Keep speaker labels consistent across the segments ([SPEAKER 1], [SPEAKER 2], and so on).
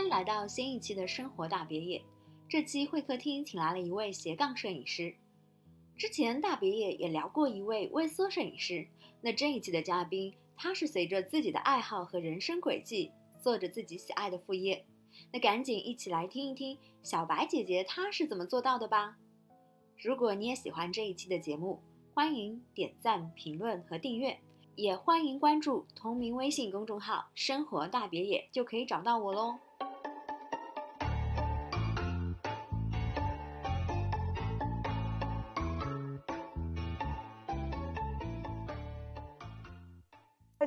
[SPEAKER 1] 欢迎来到新一期的生活大别野。这期会客厅请来了一位斜杠摄影师。之前大别野也聊过一位微缩摄影师。那这一期的嘉宾，他是随着自己的爱好和人生轨迹，做着自己喜爱的副业。那赶紧一起来听一听小白姐姐她是怎么做到的吧。如果你也喜欢这一期的节目，欢迎点赞、评论和订阅，也欢迎关注同名微信公众号“生活大别野”，就可以找到我喽。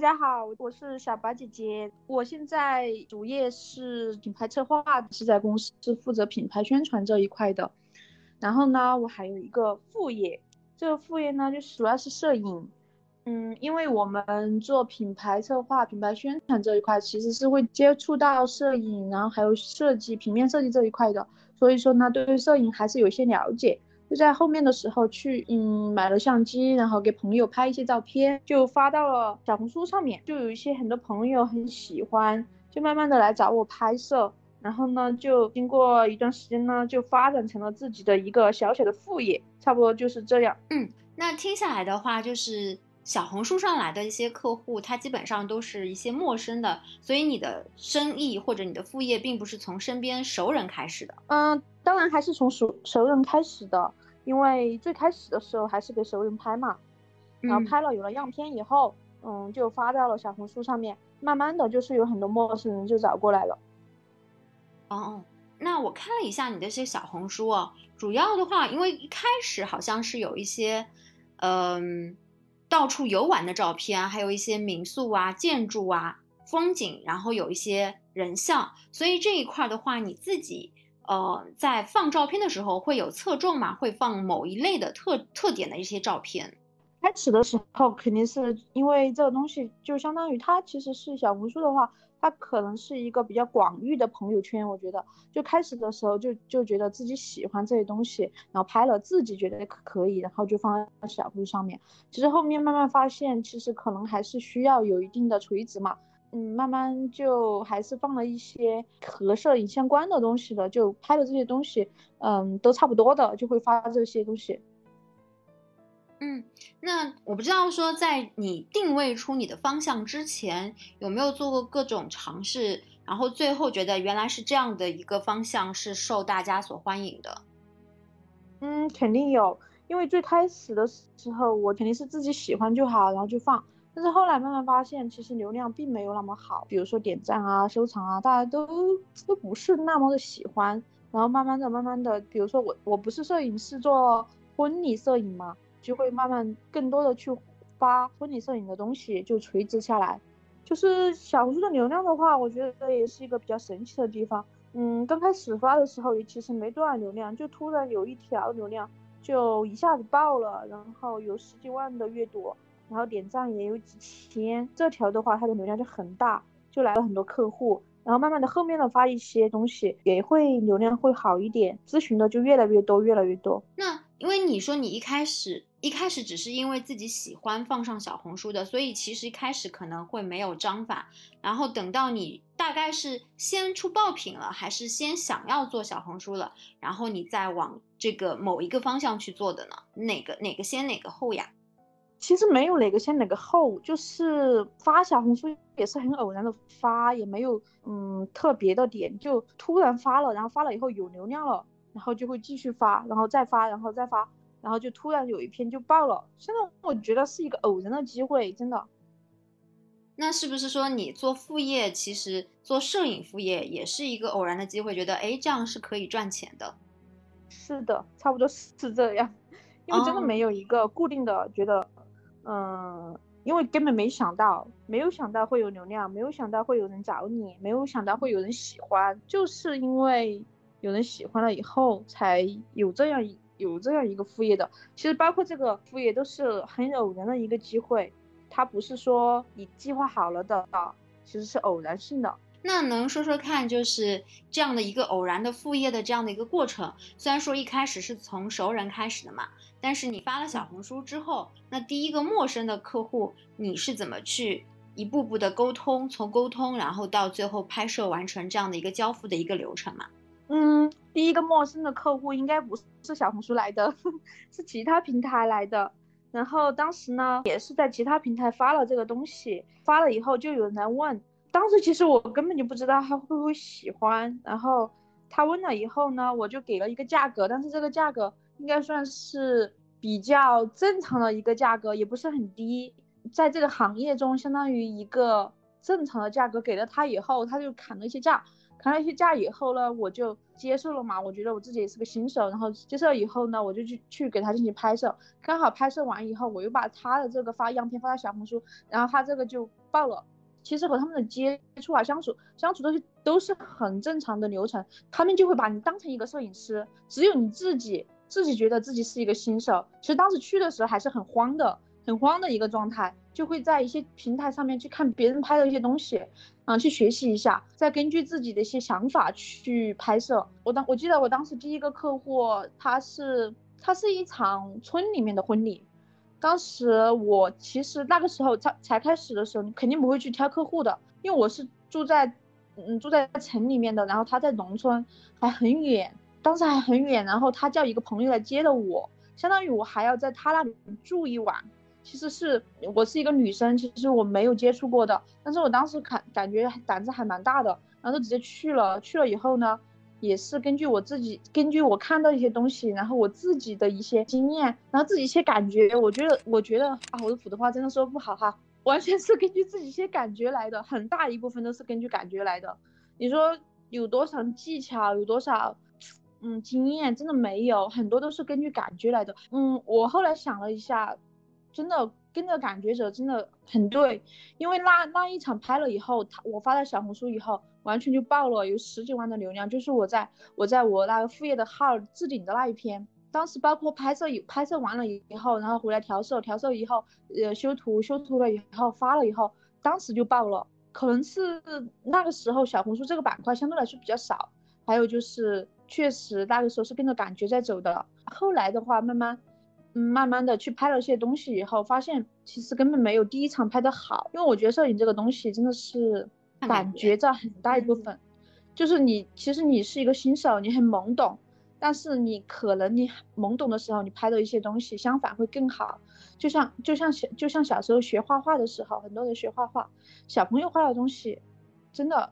[SPEAKER 2] 大家好，我是小白姐姐。我现在主业是品牌策划，是在公司负责品牌宣传这一块的。然后呢，我还有一个副业，这个副业呢，就主要是摄影。嗯，因为我们做品牌策划、品牌宣传这一块，其实是会接触到摄影，然后还有设计、平面设计这一块的。所以说呢，对摄影还是有些了解。就在后面的时候去，嗯，买了相机，然后给朋友拍一些照片，就发到了小红书上面，就有一些很多朋友很喜欢，就慢慢的来找我拍摄，然后呢，就经过一段时间呢，就发展成了自己的一个小小的副业，差不多就是这样。
[SPEAKER 1] 嗯，那听下来的话，就是小红书上来的一些客户，他基本上都是一些陌生的，所以你的生意或者你的副业并不是从身边熟人开始的。
[SPEAKER 2] 嗯，当然还是从熟熟人开始的。因为最开始的时候还是给熟人拍嘛，然后拍了有了样片以后，嗯，就发到了小红书上面，慢慢的就是有很多陌生人就找过来了。
[SPEAKER 1] 哦，那我看了一下你的些小红书哦，主要的话，因为一开始好像是有一些，嗯，到处游玩的照片，还有一些民宿啊、建筑啊、风景，然后有一些人像，所以这一块的话，你自己。呃，在放照片的时候会有侧重嘛？会放某一类的特特点的一些照片。
[SPEAKER 2] 开始的时候肯定是因为这个东西就相当于它其实是小红书的话，它可能是一个比较广域的朋友圈。我觉得就开始的时候就就觉得自己喜欢这些东西，然后拍了自己觉得可以，然后就放在小红书上面。其实后面慢慢发现，其实可能还是需要有一定的垂直嘛。嗯，慢慢就还是放了一些和摄影相关的东西的，就拍的这些东西，嗯，都差不多的，就会发这些东西。
[SPEAKER 1] 嗯，那我不知道说，在你定位出你的方向之前，有没有做过各种尝试，然后最后觉得原来是这样的一个方向是受大家所欢迎的？
[SPEAKER 2] 嗯，肯定有，因为最开始的时候，我肯定是自己喜欢就好，然后就放。但是后来慢慢发现，其实流量并没有那么好，比如说点赞啊、收藏啊，大家都都不是那么的喜欢。然后慢慢的、慢慢的，比如说我我不是摄影师，做婚礼摄影嘛，就会慢慢更多的去发婚礼摄影的东西，就垂直下来。就是小红书的流量的话，我觉得也是一个比较神奇的地方。嗯，刚开始发的时候也其实没多少流量，就突然有一条流量就一下子爆了，然后有十几万的阅读。然后点赞也有几千，这条的话它的流量就很大，就来了很多客户。然后慢慢的后面的发一些东西也会流量会好一点，咨询的就越来越多，越来越多。
[SPEAKER 1] 那因为你说你一开始一开始只是因为自己喜欢放上小红书的，所以其实一开始可能会没有章法。然后等到你大概是先出爆品了，还是先想要做小红书了，然后你再往这个某一个方向去做的呢？哪个哪个先哪个后呀？
[SPEAKER 2] 其实没有哪个先哪个后，就是发小红书也是很偶然的发，也没有嗯特别的点，就突然发了，然后发了以后有流量了，然后就会继续发，然后再发，然后再发，然后就突然有一篇就爆了。现在我觉得是一个偶然的机会，真的。
[SPEAKER 1] 那是不是说你做副业，其实做摄影副业也是一个偶然的机会？觉得哎这样是可以赚钱的？
[SPEAKER 2] 是的，差不多是这样，因为真的没有一个固定的觉得。嗯，因为根本没想到，没有想到会有流量，没有想到会有人找你，没有想到会有人喜欢，就是因为有人喜欢了以后，才有这样一有这样一个副业的。其实包括这个副业都是很偶然的一个机会，它不是说你计划好了的，其实是偶然性的。
[SPEAKER 1] 那能说说看，就是这样的一个偶然的副业的这样的一个过程。虽然说一开始是从熟人开始的嘛，但是你发了小红书之后，那第一个陌生的客户你是怎么去一步步的沟通，从沟通然后到最后拍摄完成这样的一个交付的一个流程嘛？
[SPEAKER 2] 嗯，第一个陌生的客户应该不是小红书来的，是其他平台来的。然后当时呢，也是在其他平台发了这个东西，发了以后就有人来问。当时其实我根本就不知道他会不会喜欢。然后他问了以后呢，我就给了一个价格，但是这个价格应该算是比较正常的一个价格，也不是很低。在这个行业中，相当于一个正常的价格给了他以后，他就砍了一些价。砍了一些价以后呢，我就接受了嘛。我觉得我自己也是个新手，然后接受以后呢，我就去去给他进行拍摄。刚好拍摄完以后，我又把他的这个发样片发到小红书，然后他这个就爆了。其实和他们的接触啊、相处、相处都是都是很正常的流程，他们就会把你当成一个摄影师。只有你自己自己觉得自己是一个新手，其实当时去的时候还是很慌的，很慌的一个状态。就会在一些平台上面去看别人拍的一些东西，嗯，去学习一下，再根据自己的一些想法去拍摄。我当我记得我当时第一个客户，他是他是一场村里面的婚礼。当时我其实那个时候才才开始的时候，你肯定不会去挑客户的，因为我是住在嗯住在城里面的，然后他在农村还很远，当时还很远，然后他叫一个朋友来接的我，相当于我还要在他那里住一晚。其实是我是一个女生，其实我没有接触过的，但是我当时感感觉胆子还蛮大的，然后就直接去了。去了以后呢，也是根据我自己，根据我看到一些东西，然后我自己的一些经验，然后自己一些感觉，我觉得，我觉得啊，我的普通话真的说不好哈，完全是根据自己一些感觉来的，很大一部分都是根据感觉来的。你说有多少技巧，有多少嗯经验，真的没有，很多都是根据感觉来的。嗯，我后来想了一下。真的跟着感觉走真的很对，因为那那一场拍了以后，他我发在小红书以后，完全就爆了，有十几万的流量。就是我在我在我那个副业的号置顶的那一篇，当时包括拍摄有拍摄完了以后，然后回来调色，调色以后，呃修图修图了以后发了以后，当时就爆了。可能是那个时候小红书这个板块相对来说比较少，还有就是确实那个时候是跟着感觉在走的。后来的话慢慢。嗯，慢慢的去拍了些东西以后，发现其实根本没有第一场拍的好，因为我觉得摄影这个东西真的是感觉占很大一部分，就是你其实你是一个新手，你很懵懂，但是你可能你懵懂的时候，你拍的一些东西相反会更好，就像就像小就像小时候学画画的时候，很多人学画画，小朋友画的东西，真的，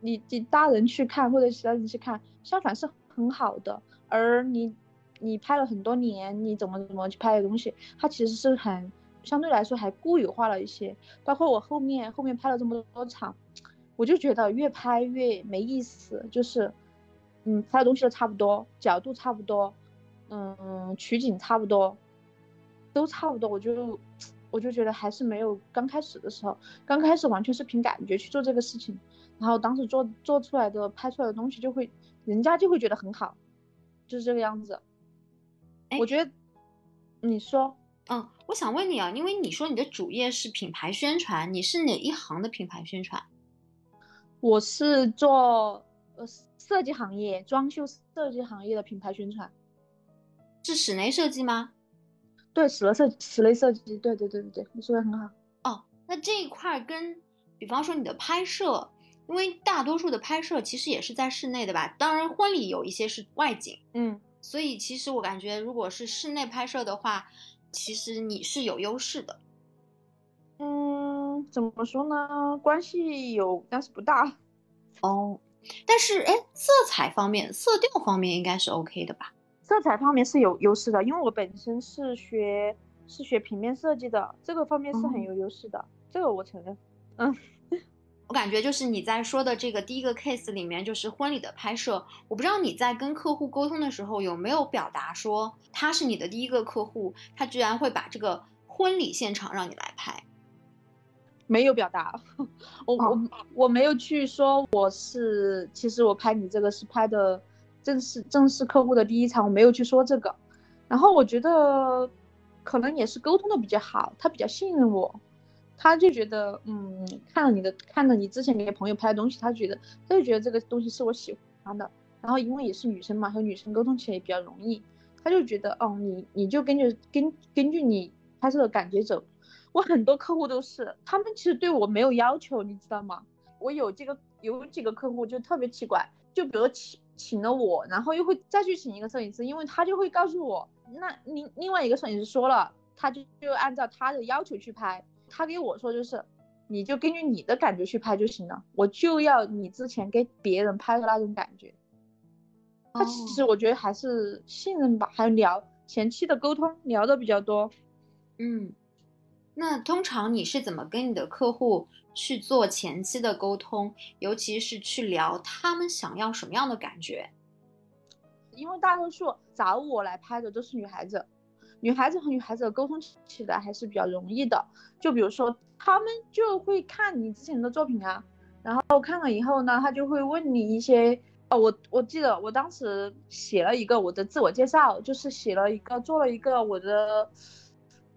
[SPEAKER 2] 你你大人去看或者其他人去看，相反是很好的，而你。你拍了很多年，你怎么怎么去拍的东西，它其实是很相对来说还固有化了一些。包括我后面后面拍了这么多场，我就觉得越拍越没意思，就是嗯拍的东西都差不多，角度差不多，嗯取景差不多，都差不多，我就我就觉得还是没有刚开始的时候，刚开始完全是凭感觉去做这个事情，然后当时做做出来的拍出来的东西就会人家就会觉得很好，就是这个样子。我觉得，你说，
[SPEAKER 1] 嗯，我想问你啊，因为你说你的主业是品牌宣传，你是哪一行的品牌宣传？
[SPEAKER 2] 我是做呃设计行业，装修设计行业的品牌宣传，
[SPEAKER 1] 是室内设计吗？
[SPEAKER 2] 对，室内设室内设计，对对对对对，你说的很好。
[SPEAKER 1] 哦，那这一块跟，比方说你的拍摄，因为大多数的拍摄其实也是在室内的吧？当然，婚礼有一些是外景，
[SPEAKER 2] 嗯。
[SPEAKER 1] 所以其实我感觉，如果是室内拍摄的话，其实你是有优势的。
[SPEAKER 2] 嗯，怎么说呢？关系有，但是不大。
[SPEAKER 1] 哦，但是哎，色彩方面、色调方面应该是 OK 的吧？
[SPEAKER 2] 色彩方面是有优势的，因为我本身是学是学平面设计的，这个方面是很有优势的，这个我承认。嗯。
[SPEAKER 1] 我感觉就是你在说的这个第一个 case 里面，就是婚礼的拍摄。我不知道你在跟客户沟通的时候有没有表达说他是你的第一个客户，他居然会把这个婚礼现场让你来拍。
[SPEAKER 2] 没有表达，我我我没有去说我是，其实我拍你这个是拍的正式正式客户的第一场，我没有去说这个。然后我觉得可能也是沟通的比较好，他比较信任我。他就觉得，嗯，看了你的，看了你之前给朋友拍的东西，他觉得，他就觉得这个东西是我喜欢的。然后因为也是女生嘛，和女生沟通起来也比较容易，他就觉得，哦，你你就根据根根据你拍摄的感觉走。我很多客户都是，他们其实对我没有要求，你知道吗？我有这个有几个客户就特别奇怪，就比如请请了我，然后又会再去请一个摄影师，因为他就会告诉我，那另另外一个摄影师说了，他就就按照他的要求去拍，他给我说就是，你就根据你的感觉去拍就行了，我就要你之前给别人拍的那种感觉。他其实我觉得还是信任吧，还有聊前期的沟通聊的比较多。
[SPEAKER 1] 嗯，那通常你是怎么跟你的客户去做前期的沟通，尤其是去聊他们想要什么样的感觉？
[SPEAKER 2] 因为大多数找我来拍的都是女孩子，女孩子和女孩子的沟通起来还是比较容易的。就比如说，他们就会看你之前的作品啊，然后看了以后呢，他就会问你一些。哦，我我记得我当时写了一个我的自我介绍，就是写了一个做了一个我的，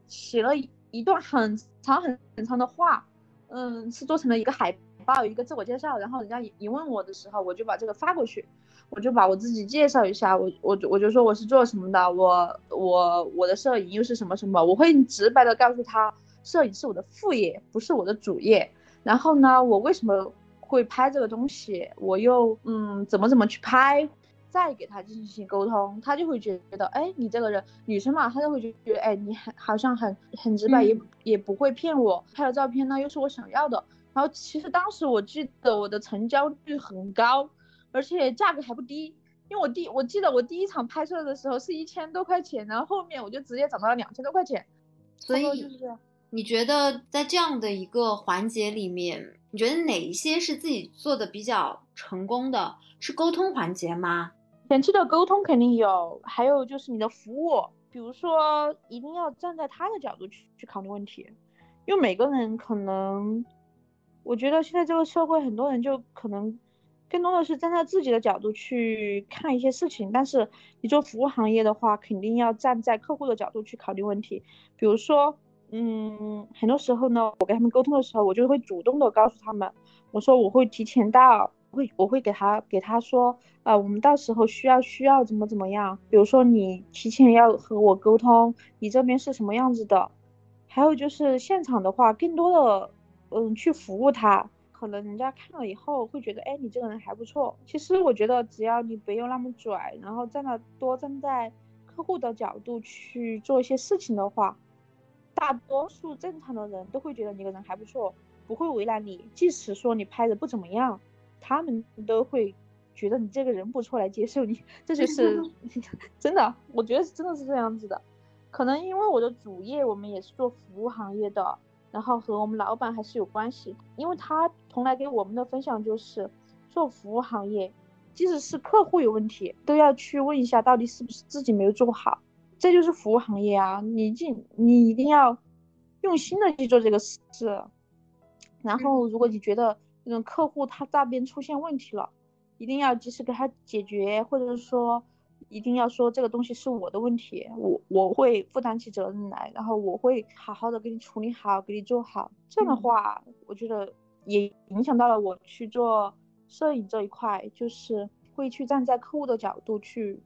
[SPEAKER 2] 写了一段很长很很长的话，嗯，是做成了一个海报，一个自我介绍。然后人家一问我的时候，我就把这个发过去，我就把我自己介绍一下，我我我就说我是做什么的，我我我的摄影又是什么什么，我会直白的告诉他，摄影是我的副业，不是我的主业。然后呢，我为什么？会拍这个东西，我又嗯怎么怎么去拍，再给他进行沟通，他就会觉得，哎，你这个人女生嘛，他就会觉得，哎，你很好像很很直白，也也不会骗我，拍的照片呢又是我想要的。然后其实当时我记得我的成交率很高，而且价格还不低，因为我第我记得我第一场拍摄的时候是一千多块钱，然后后面我就直接涨到了两千多块钱，
[SPEAKER 1] 所以就是你觉得在这样的一个环节里面？你觉得哪一些是自己做的比较成功的？是沟通环节吗？
[SPEAKER 2] 前期的沟通肯定有，还有就是你的服务，比如说一定要站在他的角度去去考虑问题，因为每个人可能，我觉得现在这个社会很多人就可能更多的是站在自己的角度去看一些事情，但是你做服务行业的话，肯定要站在客户的角度去考虑问题，比如说。嗯，很多时候呢，我跟他们沟通的时候，我就会主动的告诉他们，我说我会提前到，会我会给他给他说，啊，我们到时候需要需要怎么怎么样，比如说你提前要和我沟通，你这边是什么样子的，还有就是现场的话，更多的嗯去服务他，可能人家看了以后会觉得，哎，你这个人还不错。其实我觉得只要你不用那么拽，然后站在多站在客户的角度去做一些事情的话。大多数正常的人都会觉得你这个人还不错，不会为难你。即使说你拍的不怎么样，他们都会觉得你这个人不错来接受你。这就是 真的，我觉得真的是这样子的。可能因为我的主业我们也是做服务行业的，然后和我们老板还是有关系。因为他从来给我们的分享就是，做服务行业，即使是客户有问题，都要去问一下到底是不是自己没有做好。这就是服务行业啊！你进，你一定要用心的去做这个事。然后，如果你觉得那种客户他那边出现问题了，一定要及时给他解决，或者是说，一定要说这个东西是我的问题，我我会负担起责任来，然后我会好好的给你处理好，给你做好。这样的话，我觉得也影响到了我去做摄影这一块，就是会去站在客户的角度去。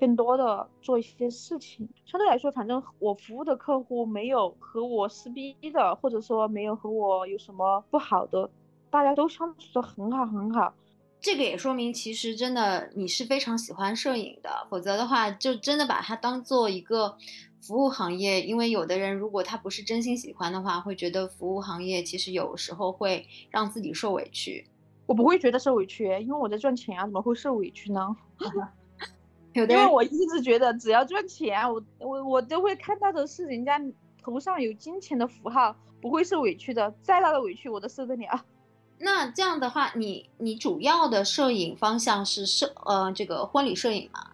[SPEAKER 2] 更多的做一些事情，相对来说，反正我服务的客户没有和我撕逼的，或者说没有和我有什么不好的，大家都相处的很好很好。
[SPEAKER 1] 这个也说明，其实真的你是非常喜欢摄影的，否则的话，就真的把它当做一个服务行业。因为有的人如果他不是真心喜欢的话，会觉得服务行业其实有时候会让自己受委屈。
[SPEAKER 2] 我不会觉得受委屈，因为我在赚钱啊，怎么会受委屈呢？因为我一直觉得，只要赚钱，我我我都会看到的是人家头上有金钱的符号，不会受委屈的。再大的委屈，我都受得了。
[SPEAKER 1] 那这样的话，你你主要的摄影方向是摄呃这个婚礼摄影吗？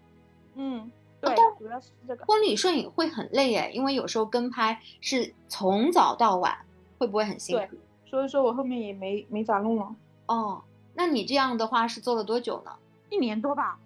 [SPEAKER 2] 嗯，对，主要是这个。
[SPEAKER 1] 婚礼摄影会很累哎，因为有时候跟拍是从早到晚，会不会很辛苦？
[SPEAKER 2] 所以说我后面也没没咋弄了。
[SPEAKER 1] 哦，那你这样的话是做了多久呢？
[SPEAKER 2] 一年多吧。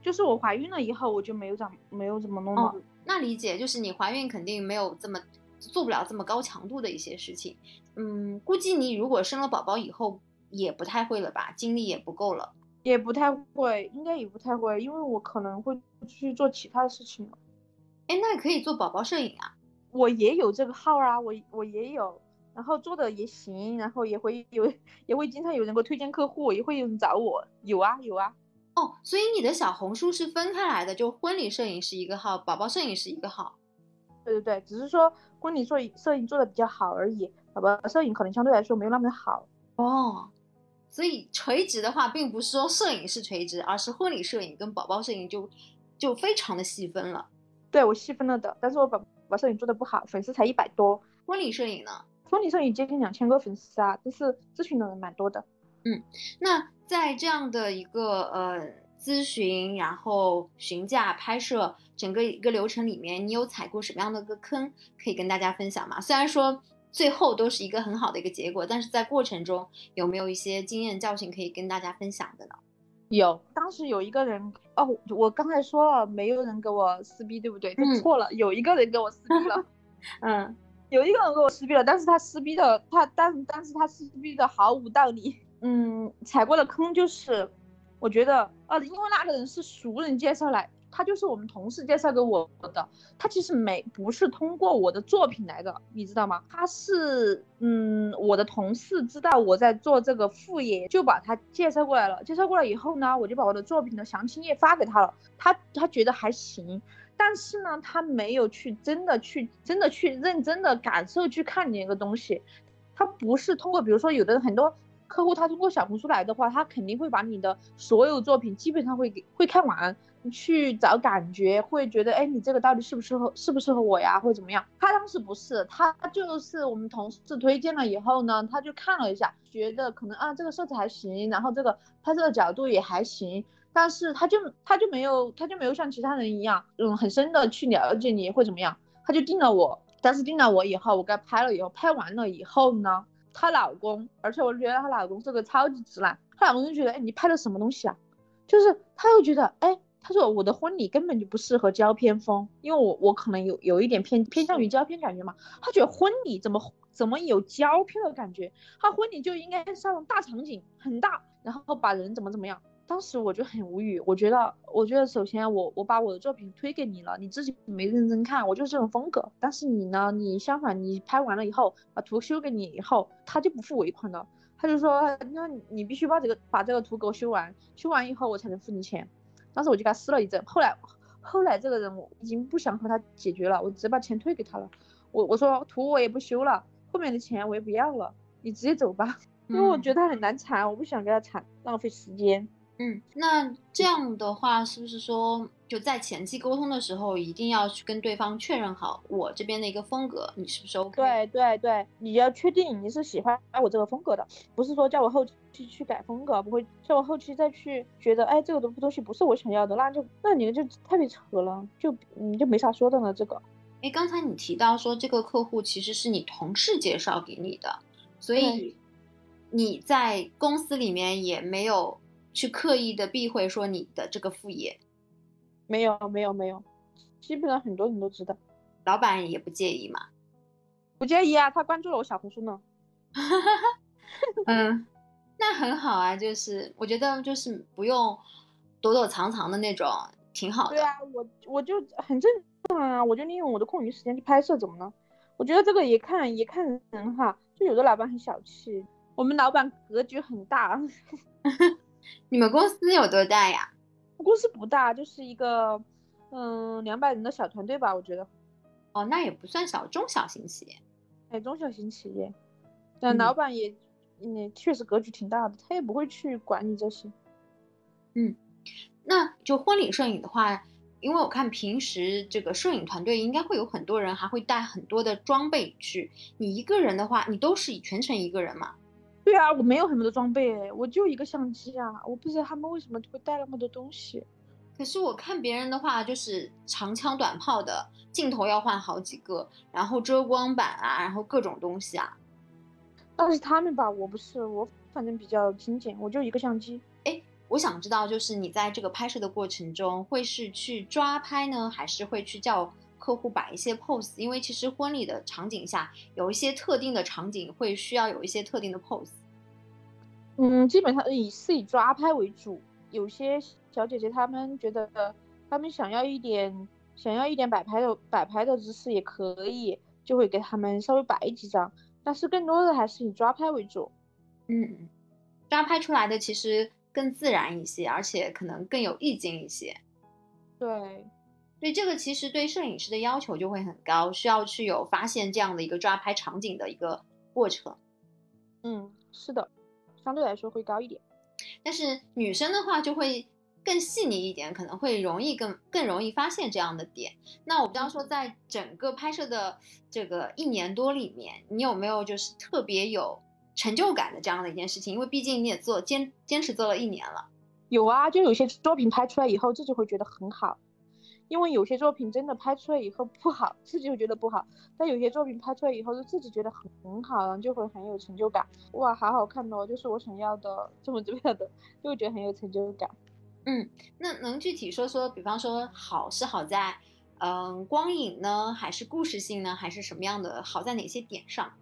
[SPEAKER 2] 就是我怀孕了以后，我就没有咋没有怎么弄了。
[SPEAKER 1] 那理解，就是你怀孕肯定没有这么做不了这么高强度的一些事情。嗯，估计你如果生了宝宝以后也不太会了吧，精力也不够了。
[SPEAKER 2] 也不太会，应该也不太会，因为我可能会去做其他的事情了。
[SPEAKER 1] 哎，那可以做宝宝摄影啊。
[SPEAKER 2] 我也有这个号啊，我我也有，然后做的也行，然后也会有也会经常有人给我推荐客户，也会有人找我，有啊有啊。
[SPEAKER 1] 哦，所以你的小红书是分开来的，就婚礼摄影是一个号，宝宝摄影是一个号。
[SPEAKER 2] 对对对，只是说婚礼摄影摄影做的比较好而已，宝宝摄影可能相对来说没有那么好。
[SPEAKER 1] 哦，所以垂直的话，并不是说摄影是垂直，而是婚礼摄影跟宝宝摄影就就非常的细分了。
[SPEAKER 2] 对我细分了的，但是我宝宝摄影做的不好，粉丝才一百多。
[SPEAKER 1] 婚礼摄影呢？
[SPEAKER 2] 婚礼摄影接近两千个粉丝啊，但是咨询的人蛮多的。
[SPEAKER 1] 嗯，那在这样的一个呃咨询，然后询价、拍摄整个一个流程里面，你有踩过什么样的个坑可以跟大家分享吗？虽然说最后都是一个很好的一个结果，但是在过程中有没有一些经验教训可以跟大家分享的呢？
[SPEAKER 2] 有，当时有一个人哦，我刚才说了没有人给我撕逼，对不对？
[SPEAKER 1] 嗯，
[SPEAKER 2] 错了，有一个人给我撕逼了。
[SPEAKER 1] 嗯，
[SPEAKER 2] 有一个人给我撕逼了，但是他撕逼的他，但但是他撕逼的毫无道理。嗯，踩过的坑就是，我觉得呃，因为那个人是熟人介绍来。他就是我们同事介绍给我的，他其实没不是通过我的作品来的，你知道吗？他是，嗯，我的同事知道我在做这个副业，就把他介绍过来了。介绍过来以后呢，我就把我的作品的详情页发给他了。他他觉得还行，但是呢，他没有去真的去真的去认真的感受去看你那个东西。他不是通过，比如说有的很多客户他通过小红书来的话，他肯定会把你的所有作品基本上会给会看完。去找感觉，会觉得，哎，你这个到底适不适合，适不适合我呀，或者怎么样？他当时不是，他就是我们同事推荐了以后呢，他就看了一下，觉得可能啊，这个色彩还行，然后这个拍摄的角度也还行，但是他就他就没有，他就没有像其他人一样，嗯，很深的去了解你会怎么样，他就定了我。但是定了我以后，我给他拍了以后，拍完了以后呢，她老公，而且我觉得她老公是个超级直男，她老公就觉得，哎，你拍的什么东西啊？就是他又觉得，哎。他说我的婚礼根本就不适合胶片风，因为我我可能有有一点偏偏向于胶片感觉嘛。他觉得婚礼怎么怎么有胶片的感觉？他婚礼就应该上大场景，很大，然后把人怎么怎么样。当时我就很无语，我觉得我觉得首先我我把我的作品推给你了，你自己没认真看，我就是这种风格。但是你呢，你相反，你拍完了以后把图修给你以后，他就不付尾款了，他就说那你必须把这个把这个图给我修完，修完以后我才能付你钱。当时我就给他撕了一阵，后来，后来这个人我已经不想和他解决了，我直接把钱退给他了。我我说图我也不修了，后面的钱我也不要了，你直接走吧，因为我觉得他很难缠，我不想跟他缠，浪费时间。
[SPEAKER 1] 嗯，那这样的话是不是说就在前期沟通的时候，一定要去跟对方确认好我这边的一个风格，你是不是 OK？
[SPEAKER 2] 对对对，你要确定你是喜欢我这个风格的，不是说叫我后期去改风格，不会叫我后期再去觉得哎这个东东西不是我想要的，那就那你就太别扯了，就你就没啥说的了。这个，
[SPEAKER 1] 哎，刚才你提到说这个客户其实是你同事介绍给你的，所以你在公司里面也没有。去刻意的避讳说你的这个副业，
[SPEAKER 2] 没有没有没有，基本上很多人都知道，
[SPEAKER 1] 老板也不介意嘛，
[SPEAKER 2] 不介意啊，他关注了我小红书呢。
[SPEAKER 1] 嗯，那很好啊，就是我觉得就是不用躲躲藏藏的那种，挺好的。
[SPEAKER 2] 对啊，我我就很正常啊，我就利用我的空余时间去拍摄，怎么了？我觉得这个也看也看人哈，就有的老板很小气，我们老板格局很大。
[SPEAKER 1] 你们公司有多大呀？
[SPEAKER 2] 公司不大，就是一个嗯两百人的小团队吧，我觉得。
[SPEAKER 1] 哦，那也不算小，中小型企业。
[SPEAKER 2] 哎，中小型企业，但老板也嗯确实格局挺大的，他也不会去管你这些。
[SPEAKER 1] 嗯，那就婚礼摄影的话，因为我看平时这个摄影团队应该会有很多人，还会带很多的装备去。你一个人的话，你都是全程一个人嘛？
[SPEAKER 2] 对啊，我没有很多的装备，我就一个相机啊，我不知道他们为什么会带那么多东西。
[SPEAKER 1] 可是我看别人的话，就是长枪短炮的，镜头要换好几个，然后遮光板啊，然后各种东西啊。
[SPEAKER 2] 那是他们吧，我不是，我反正比较精简，我就一个相机。
[SPEAKER 1] 哎，我想知道，就是你在这个拍摄的过程中，会是去抓拍呢，还是会去叫？客户摆一些 pose，因为其实婚礼的场景下有一些特定的场景会需要有一些特定的 pose。
[SPEAKER 2] 嗯，基本上以是以抓拍为主。有些小姐姐她们觉得她们想要一点想要一点摆拍的摆拍的姿势也可以，就会给他们稍微摆几张，但是更多的还是以抓拍为主。
[SPEAKER 1] 嗯，抓拍出来的其实更自然一些，而且可能更有意境一些。
[SPEAKER 2] 对，
[SPEAKER 1] 对这个其实对摄影师的要求就会很高，需要去有发现这样的一个抓拍场景的一个过程。
[SPEAKER 2] 嗯，是的，相对来说会高一点。
[SPEAKER 1] 但是女生的话就会更细腻一点，可能会容易更更容易发现这样的点。那我不知道说在整个拍摄的这个一年多里面，你有没有就是特别有成就感的这样的一件事情？因为毕竟你也做坚坚持做了一年了。
[SPEAKER 2] 有啊，就有些作品拍出来以后，自己会觉得很好。因为有些作品真的拍出来以后不好，自己会觉得不好；但有些作品拍出来以后，就自己觉得很很好，然后就会很有成就感。哇，好好看哦，就是我想要的这么这样的，就会觉得很有成就感。
[SPEAKER 1] 嗯，那能具体说说，比方说好是好在，嗯，光影呢，还是故事性呢，还是什么样的？好在哪些点上？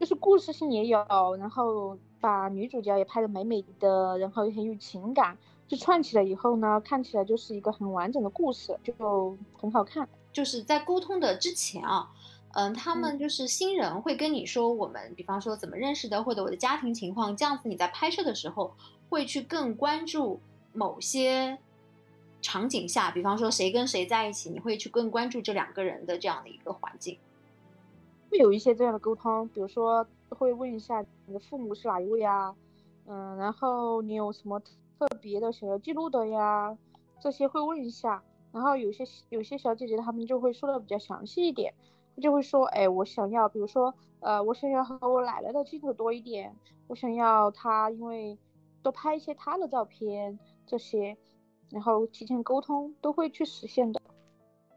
[SPEAKER 2] 就是故事性也有，然后把女主角也拍得美美的，然后也很有情感。就串起来以后呢，看起来就是一个很完整的故事，就很好看。
[SPEAKER 1] 就是在沟通的之前啊，嗯，他们就是新人会跟你说，我们比方说怎么认识的，或者我的家庭情况，这样子你在拍摄的时候会去更关注某些场景下，比方说谁跟谁在一起，你会去更关注这两个人的这样的一个环境。
[SPEAKER 2] 会有一些这样的沟通，比如说会问一下你的父母是哪一位啊，嗯，然后你有什么。别的想要记录的呀，这些会问一下，然后有些有些小姐姐她们就会说的比较详细一点，她就会说，哎，我想要，比如说，呃，我想要和我奶奶的镜头多一点，我想要她，因为多拍一些她的照片这些，然后提前沟通都会去实现的。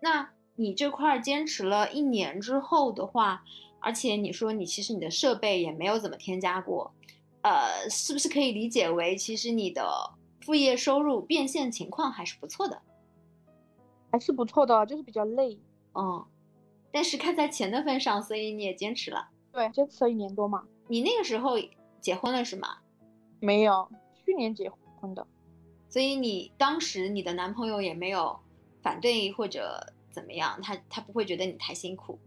[SPEAKER 1] 那你这块坚持了一年之后的话，而且你说你其实你的设备也没有怎么添加过。呃，是不是可以理解为，其实你的副业收入变现情况还是不错的，
[SPEAKER 2] 还是不错的，就是比较累，
[SPEAKER 1] 嗯，但是看在钱的份上，所以你也坚持了，
[SPEAKER 2] 对，坚持了一年多嘛。
[SPEAKER 1] 你那个时候结婚了是吗？
[SPEAKER 2] 没有，去年结婚的，
[SPEAKER 1] 所以你当时你的男朋友也没有反对或者怎么样，他他不会觉得你太辛苦，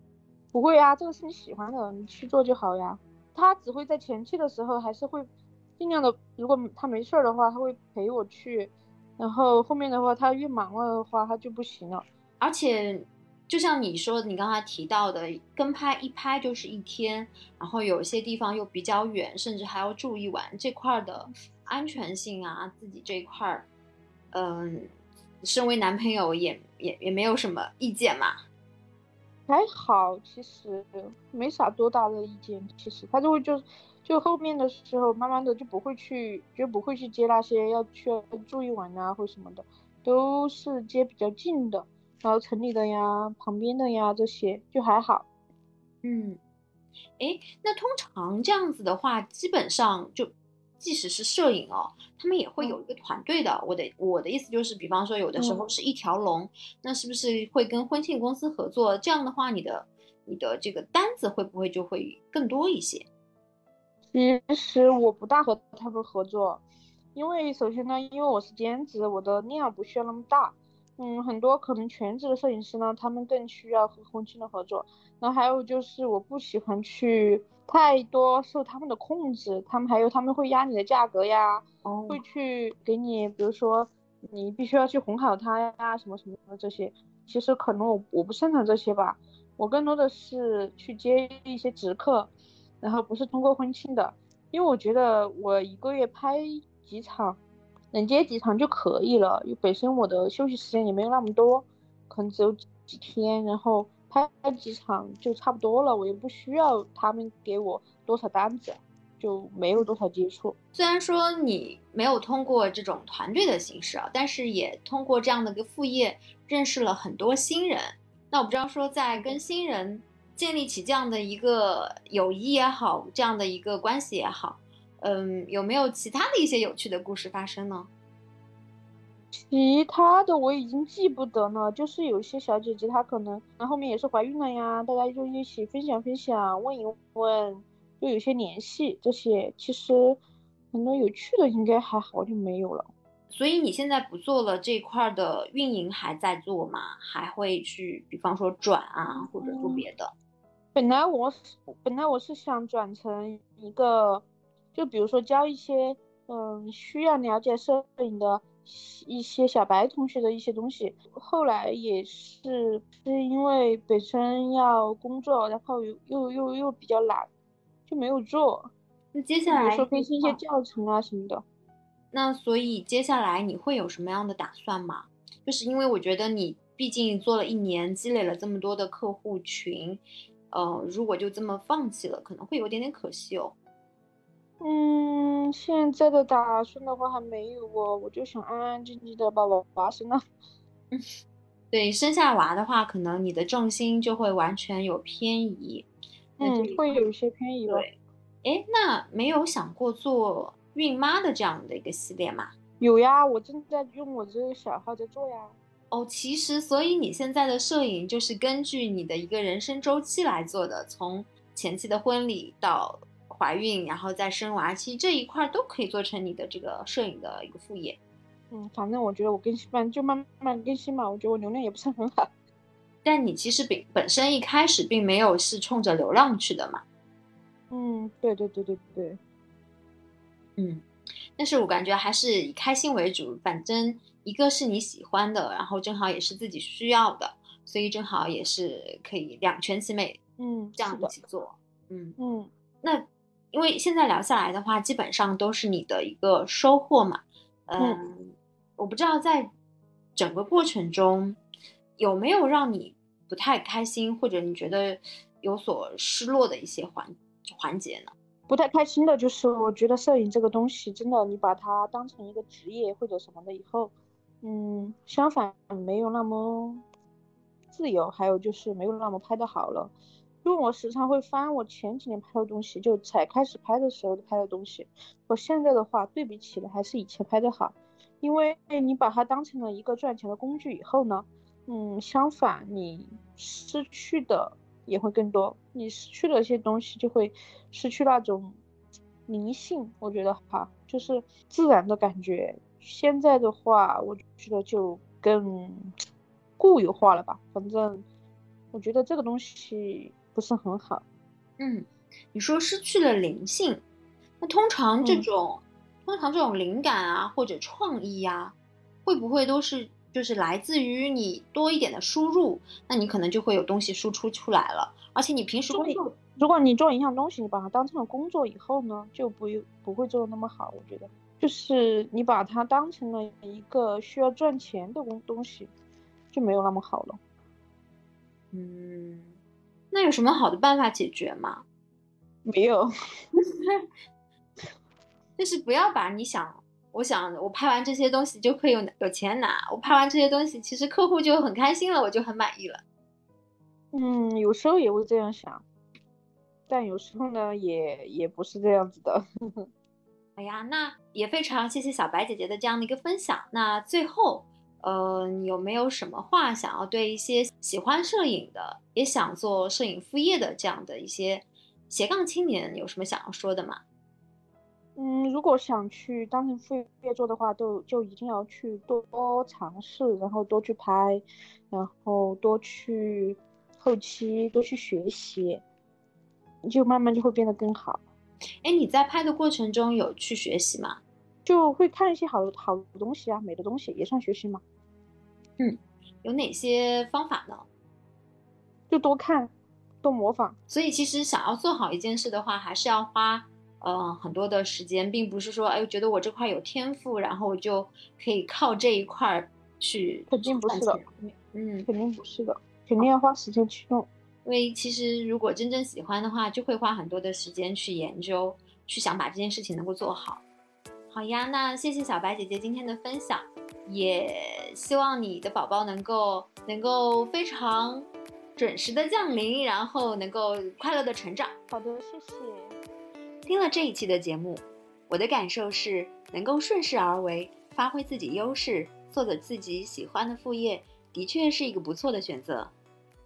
[SPEAKER 2] 不会呀，这个是你喜欢的，你去做就好呀。他只会在前期的时候还是会尽量的，如果他没事儿的话，他会陪我去，然后后面的话他越忙了的话他就不行了。
[SPEAKER 1] 而且就像你说，你刚才提到的，跟拍一拍就是一天，然后有些地方又比较远，甚至还要住一晚，这块的安全性啊，自己这块儿，嗯，身为男朋友也也也没有什么意见嘛。
[SPEAKER 2] 还好，其实没啥多大的意见。其实他就会就就后面的时候，慢慢的就不会去，就不会去接那些要去住一晚啊或什么的，都是接比较近的，然后城里的呀、旁边的呀这些就还好。
[SPEAKER 1] 嗯，哎，那通常这样子的话，基本上就。即使是摄影哦，他们也会有一个团队的。我的我的意思就是，比方说有的时候是一条龙，那是不是会跟婚庆公司合作？这样的话，你的你的这个单子会不会就会更多一些？
[SPEAKER 2] 其实我不大和他们合作，因为首先呢，因为我是兼职，我的量不需要那么大。嗯，很多可能全职的摄影师呢，他们更需要和婚庆的合作。然后还有就是我不喜欢去。太多受他们的控制，他们还有他们会压你的价格呀，会去给你，比如说你必须要去哄好他呀，什么什么的这些。其实可能我我不擅长这些吧，我更多的是去接一些直客，然后不是通过婚庆的，因为我觉得我一个月拍几场，能接几场就可以了，因为本身我的休息时间也没有那么多，可能只有几天，然后。拍几场就差不多了，我也不需要他们给我多少单子，就没有多少接触。
[SPEAKER 1] 虽然说你没有通过这种团队的形式啊，但是也通过这样的一个副业认识了很多新人。那我不知道说在跟新人建立起这样的一个友谊也好，这样的一个关系也好，嗯，有没有其他的一些有趣的故事发生呢？
[SPEAKER 2] 其他的我已经记不得了，就是有些小姐姐她可能，那后面也是怀孕了呀，大家就一起分享分享，问一问，就有些联系这些，其实很多有趣的应该还好就没有了。
[SPEAKER 1] 所以你现在不做了这块的运营还在做吗？还会去，比方说转啊，或者做别的？
[SPEAKER 2] 本来我本来我是想转成一个，就比如说教一些嗯需要了解摄影的一些小白同学的一些东西。后来也是是因为本身要工作，然后又又又又比较懒，就没有做。
[SPEAKER 1] 那接下来
[SPEAKER 2] 比如说更新一些教程啊什么的。
[SPEAKER 1] 那所以接下来你会有什么样的打算吗？就是因为我觉得你毕竟做了一年，积累了这么多的客户群，呃，如果就这么放弃了，可能会有点点可惜哦。
[SPEAKER 2] 嗯，现在的打算的话还没有哦，我就想安安静静的把娃娃生了。
[SPEAKER 1] 嗯，对，生下娃的话，可能你的重心就会完全有偏移。
[SPEAKER 2] 嗯，会有一些偏移。
[SPEAKER 1] 对，哎，那没有想过做？孕妈的这样的一个系列吗，
[SPEAKER 2] 有呀，我正在用我这个小号在做呀。
[SPEAKER 1] 哦，其实所以你现在的摄影就是根据你的一个人生周期来做的，从前期的婚礼到怀孕，然后再生娃，其实这一块都可以做成你的这个摄影的一个副业。
[SPEAKER 2] 嗯，反正我觉得我更新慢，就慢慢更新嘛。我觉得我流量也不是很好。
[SPEAKER 1] 但你其实本本身一开始并没有是冲着流量去的嘛。
[SPEAKER 2] 嗯，对对对对对。
[SPEAKER 1] 嗯，但是我感觉还是以开心为主，反正一个是你喜欢的，然后正好也是自己需要的，所以正好也是可以两全其美，
[SPEAKER 2] 嗯，
[SPEAKER 1] 这样一起做，
[SPEAKER 2] 嗯嗯。
[SPEAKER 1] 那因为现在聊下来的话，基本上都是你的一个收获嘛，嗯，我不知道在整个过程中有没有让你不太开心，或者你觉得有所失落的一些环环节呢？
[SPEAKER 2] 不太开心的就是，我觉得摄影这个东西，真的，你把它当成一个职业或者什么的以后，嗯，相反没有那么自由，还有就是没有那么拍的好了。因为我时常会翻我前几年拍的东西，就才开始拍的时候拍的东西，和现在的话对比起来，还是以前拍的好。因为你把它当成了一个赚钱的工具以后呢，嗯，相反你失去的。也会更多，你失去了一些东西，就会失去那种灵性。我觉得哈，就是自然的感觉。现在的话，我觉得就更固有化了吧。反正我觉得这个东西不是很好。
[SPEAKER 1] 嗯，你说失去了灵性，那通常这种，通常这种灵感啊或者创意呀，会不会都是？就是来自于你多一点的输入，那你可能就会有东西输出出来了。而且你平时工作，
[SPEAKER 2] 如果你做一样东西，你把它当成了工作以后呢，就不不会做的那么好。我觉得，就是你把它当成了一个需要赚钱的东东西，就没有那么好了。
[SPEAKER 1] 嗯，那有什么好的办法解决吗？
[SPEAKER 2] 没有，
[SPEAKER 1] 就是不要把你想。我想，我拍完这些东西就可以有有钱拿。我拍完这些东西，其实客户就很开心了，我就很满意了。
[SPEAKER 2] 嗯，有时候也会这样想，但有时候呢，也也不是这样子的。
[SPEAKER 1] 哎呀，那也非常谢谢小白姐姐的这样的一个分享。那最后，呃，有没有什么话想要对一些喜欢摄影的，也想做摄影副业的这样的一些斜杠青年，有什么想要说的吗？
[SPEAKER 2] 嗯，如果想去当成副业做的话，都就一定要去多尝试，然后多去拍，然后多去后期，多去学习，就慢慢就会变得更好。
[SPEAKER 1] 哎，你在拍的过程中有去学习吗？
[SPEAKER 2] 就会看一些好好的东西啊，美的东西也算学习吗？
[SPEAKER 1] 嗯，有哪些方法呢？
[SPEAKER 2] 就多看，多模仿。
[SPEAKER 1] 所以其实想要做好一件事的话，还是要花。呃，很多的时间，并不是说，哎，觉得我这块有天赋，然后我就可以靠这一块去。
[SPEAKER 2] 肯定不是的，
[SPEAKER 1] 嗯，
[SPEAKER 2] 肯定不是的，肯定要花时间去弄。
[SPEAKER 1] 因为其实如果真正喜欢的话，就会花很多的时间去研究，去想把这件事情能够做好。好呀，那谢谢小白姐姐今天的分享，也希望你的宝宝能够能够非常准时的降临，然后能够快乐的成长。
[SPEAKER 2] 好的，谢谢。
[SPEAKER 1] 听了这一期的节目，我的感受是，能够顺势而为，发挥自己优势，做着自己喜欢的副业，的确是一个不错的选择。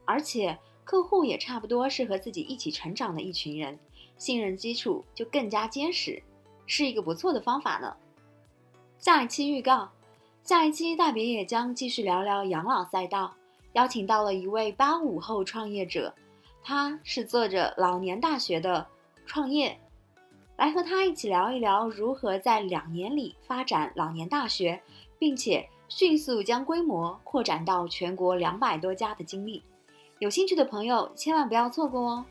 [SPEAKER 1] 而且客户也差不多是和自己一起成长的一群人，信任基础就更加坚实，是一个不错的方法呢。下一期预告：下一期大别也将继续聊聊养老赛道，邀请到了一位八五后创业者，他是做着老年大学的创业，来和他一起聊一聊如何在两年里发展老年大学，并且迅速将规模扩展到全国两百多家的经历。有兴趣的朋友千万不要错过哦！